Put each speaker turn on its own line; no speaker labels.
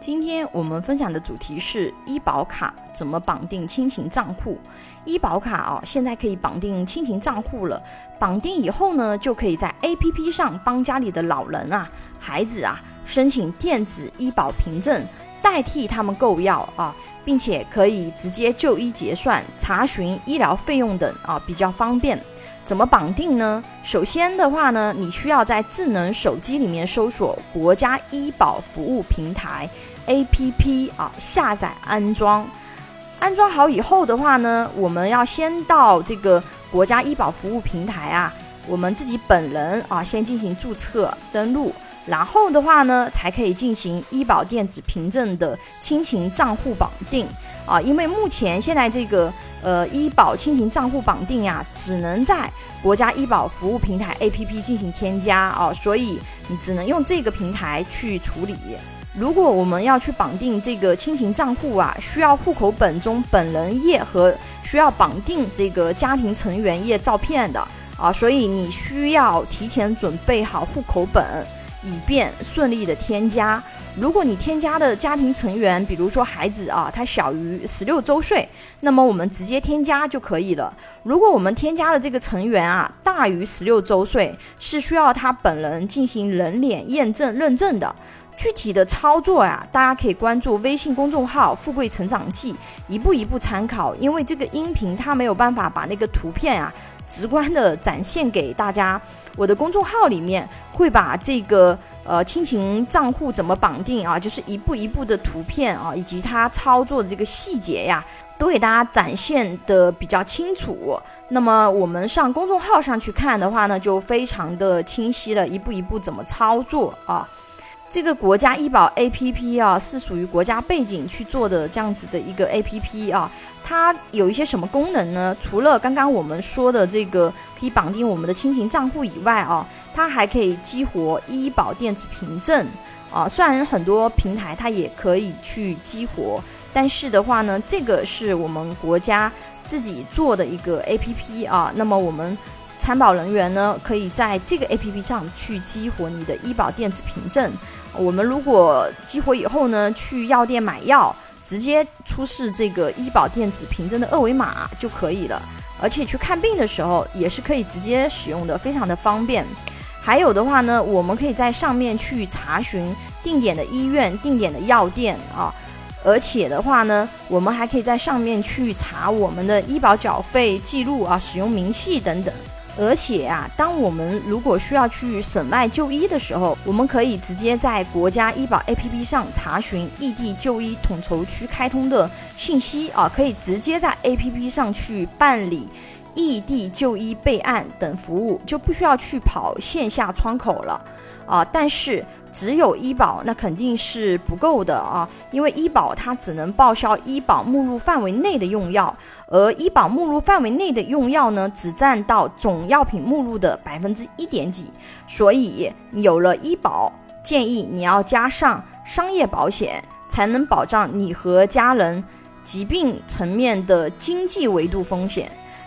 今天我们分享的主题是医保卡怎么绑定亲情账户。医保卡哦，现在可以绑定亲情账户了。绑定以后呢，就可以在 APP 上帮家里的老人啊、孩子啊申请电子医保凭证，代替他们购药啊，并且可以直接就医结算、查询医疗费用等啊，比较方便。怎么绑定呢？首先的话呢，你需要在智能手机里面搜索国家医保服务平台 APP 啊，下载安装。安装好以后的话呢，我们要先到这个国家医保服务平台啊，我们自己本人啊，先进行注册登录，然后的话呢，才可以进行医保电子凭证的亲情账户绑定啊。因为目前现在这个。呃，医保亲情账户绑定呀，只能在国家医保服务平台 APP 进行添加哦，所以你只能用这个平台去处理。如果我们要去绑定这个亲情账户啊，需要户口本中本人页和需要绑定这个家庭成员页照片的啊，所以你需要提前准备好户口本，以便顺利的添加。如果你添加的家庭成员，比如说孩子啊，他小于十六周岁，那么我们直接添加就可以了。如果我们添加的这个成员啊大于十六周岁，是需要他本人进行人脸验证认证的。具体的操作呀，大家可以关注微信公众号“富贵成长记”，一步一步参考。因为这个音频它没有办法把那个图片啊直观的展现给大家，我的公众号里面会把这个。呃，亲情账户怎么绑定啊？就是一步一步的图片啊，以及它操作的这个细节呀，都给大家展现的比较清楚。那么我们上公众号上去看的话呢，就非常的清晰了，一步一步怎么操作啊？这个国家医保 APP 啊，是属于国家背景去做的这样子的一个 APP 啊，它有一些什么功能呢？除了刚刚我们说的这个可以绑定我们的亲情账户以外啊，它还可以激活医保电子凭证啊。虽然很多平台它也可以去激活，但是的话呢，这个是我们国家自己做的一个 APP 啊。那么我们。参保人员呢，可以在这个 A P P 上去激活你的医保电子凭证。我们如果激活以后呢，去药店买药，直接出示这个医保电子凭证的二维码就可以了。而且去看病的时候也是可以直接使用的，非常的方便。还有的话呢，我们可以在上面去查询定点的医院、定点的药店啊。而且的话呢，我们还可以在上面去查我们的医保缴费记录啊、使用明细等等。而且啊，当我们如果需要去省外就医的时候，我们可以直接在国家医保 APP 上查询异地就医统筹区开通的信息啊，可以直接在 APP 上去办理异地就医备案等服务，就不需要去跑线下窗口了啊。但是。只有医保那肯定是不够的啊，因为医保它只能报销医保目录范围内的用药，而医保目录范围内的用药呢，只占到总药品目录的百分之一点几。所以有了医保，建议你要加上商业保险，才能保障你和家人疾病层面的经济维度风险。